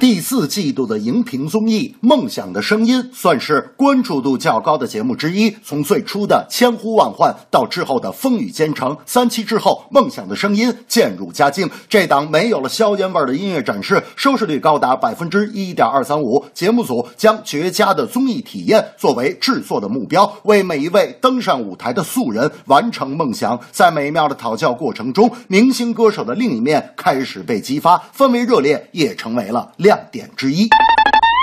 第四季度的荧屏综艺《梦想的声音》算是关注度较高的节目之一。从最初的千呼万唤到之后的风雨兼程，三期之后，《梦想的声音》渐入佳境。这档没有了硝烟味的音乐展示，收视率高达百分之一点二三五。节目组将绝佳的综艺体验作为制作的目标，为每一位登上舞台的素人完成梦想。在美妙的讨教过程中，明星歌手的另一面开始被激发。氛围热烈，也成为了亮点之一。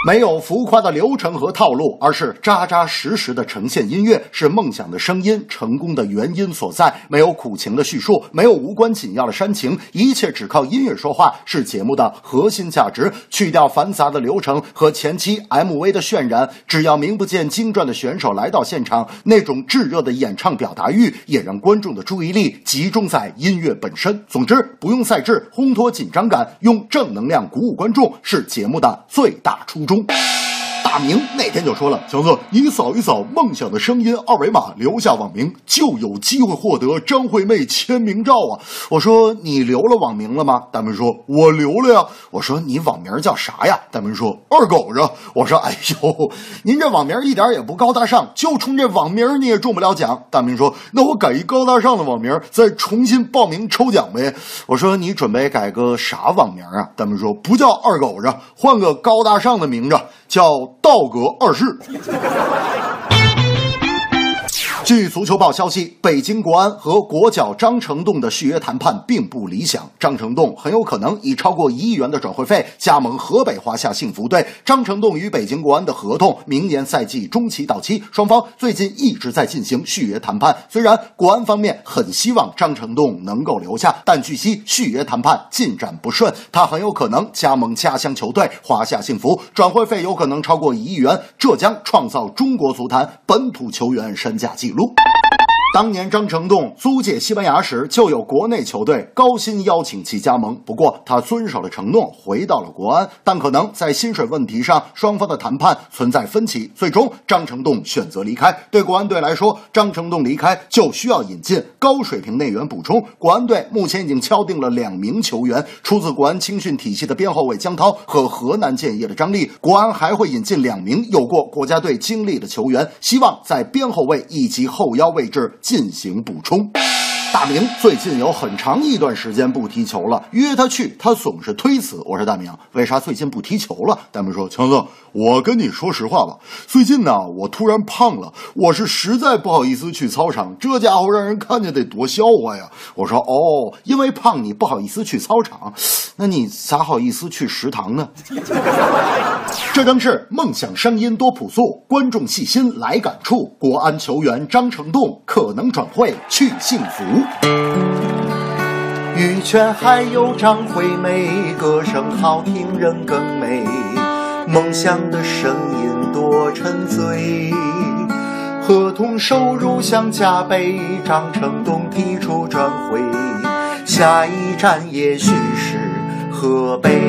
没有浮夸的流程和套路，而是扎扎实实的呈现音乐，是梦想的声音成功的原因所在。没有苦情的叙述，没有无关紧要的煽情，一切只靠音乐说话，是节目的核心价值。去掉繁杂的流程和前期 MV 的渲染，只要名不见经传的选手来到现场，那种炙热的演唱表达欲，也让观众的注意力集中在音乐本身。总之，不用赛制烘托紧张感，用正能量鼓舞观众，是节目的最大初衷。中，大明那天就说了：“强子，你扫一扫《梦想的声音》二维码，留下网名，就有机会获得张惠妹签名照啊！”我说：“你留了网名了吗？”大明说：“我留了呀。”我说：“你网名叫啥呀？”大明说：“二狗子。”我说：“哎呦，您这网名一点也不高大上，就冲这网名你也中不了奖。”大明说：“那我改一高大上的网名，再重新报名抽奖呗。”我说：“你准备改个啥网名啊？”大明说：“不叫二狗子，换个高大上的名字，叫道格二世。”据足球报消息，北京国安和国脚张成栋的续约谈判并不理想。张成栋很有可能以超过一亿元的转会费加盟河北华夏幸福队。张成栋与北京国安的合同明年赛季中期到期，双方最近一直在进行续约谈判。虽然国安方面很希望张成栋能够留下，但据悉续约谈判进展不顺，他很有可能加盟家乡球队华夏幸福，转会费有可能超过一亿元，这将创造中国足坛本土球员身价纪录。maluco? 当年张成栋租借西班牙时，就有国内球队高薪邀请其加盟。不过他遵守了承诺，回到了国安。但可能在薪水问题上，双方的谈判存在分歧，最终张成栋选择离开。对国安队来说，张成栋离开就需要引进高水平内援补充。国安队目前已经敲定了两名球员，出自国安青训体系的边后卫姜涛和河南建业的张力。国安还会引进两名有过国家队经历的球员，希望在边后卫以及后腰位置。进行补充。大明最近有很长一段时间不踢球了，约他去，他总是推辞。我说大明，为啥最近不踢球了？大明说：强子，我跟你说实话吧，最近呢，我突然胖了，我是实在不好意思去操场，这家伙让人看见得多笑话呀。我说哦，因为胖你不好意思去操场，那你咋好意思去食堂呢？这正是梦想声音多朴素，观众细心来感触。国安球员张成栋可能转会去幸福。羽泉还有张惠妹，歌声好听人更美，梦想的声音多沉醉。合同收入想加倍，张成栋提出转会，下一站也许是河北。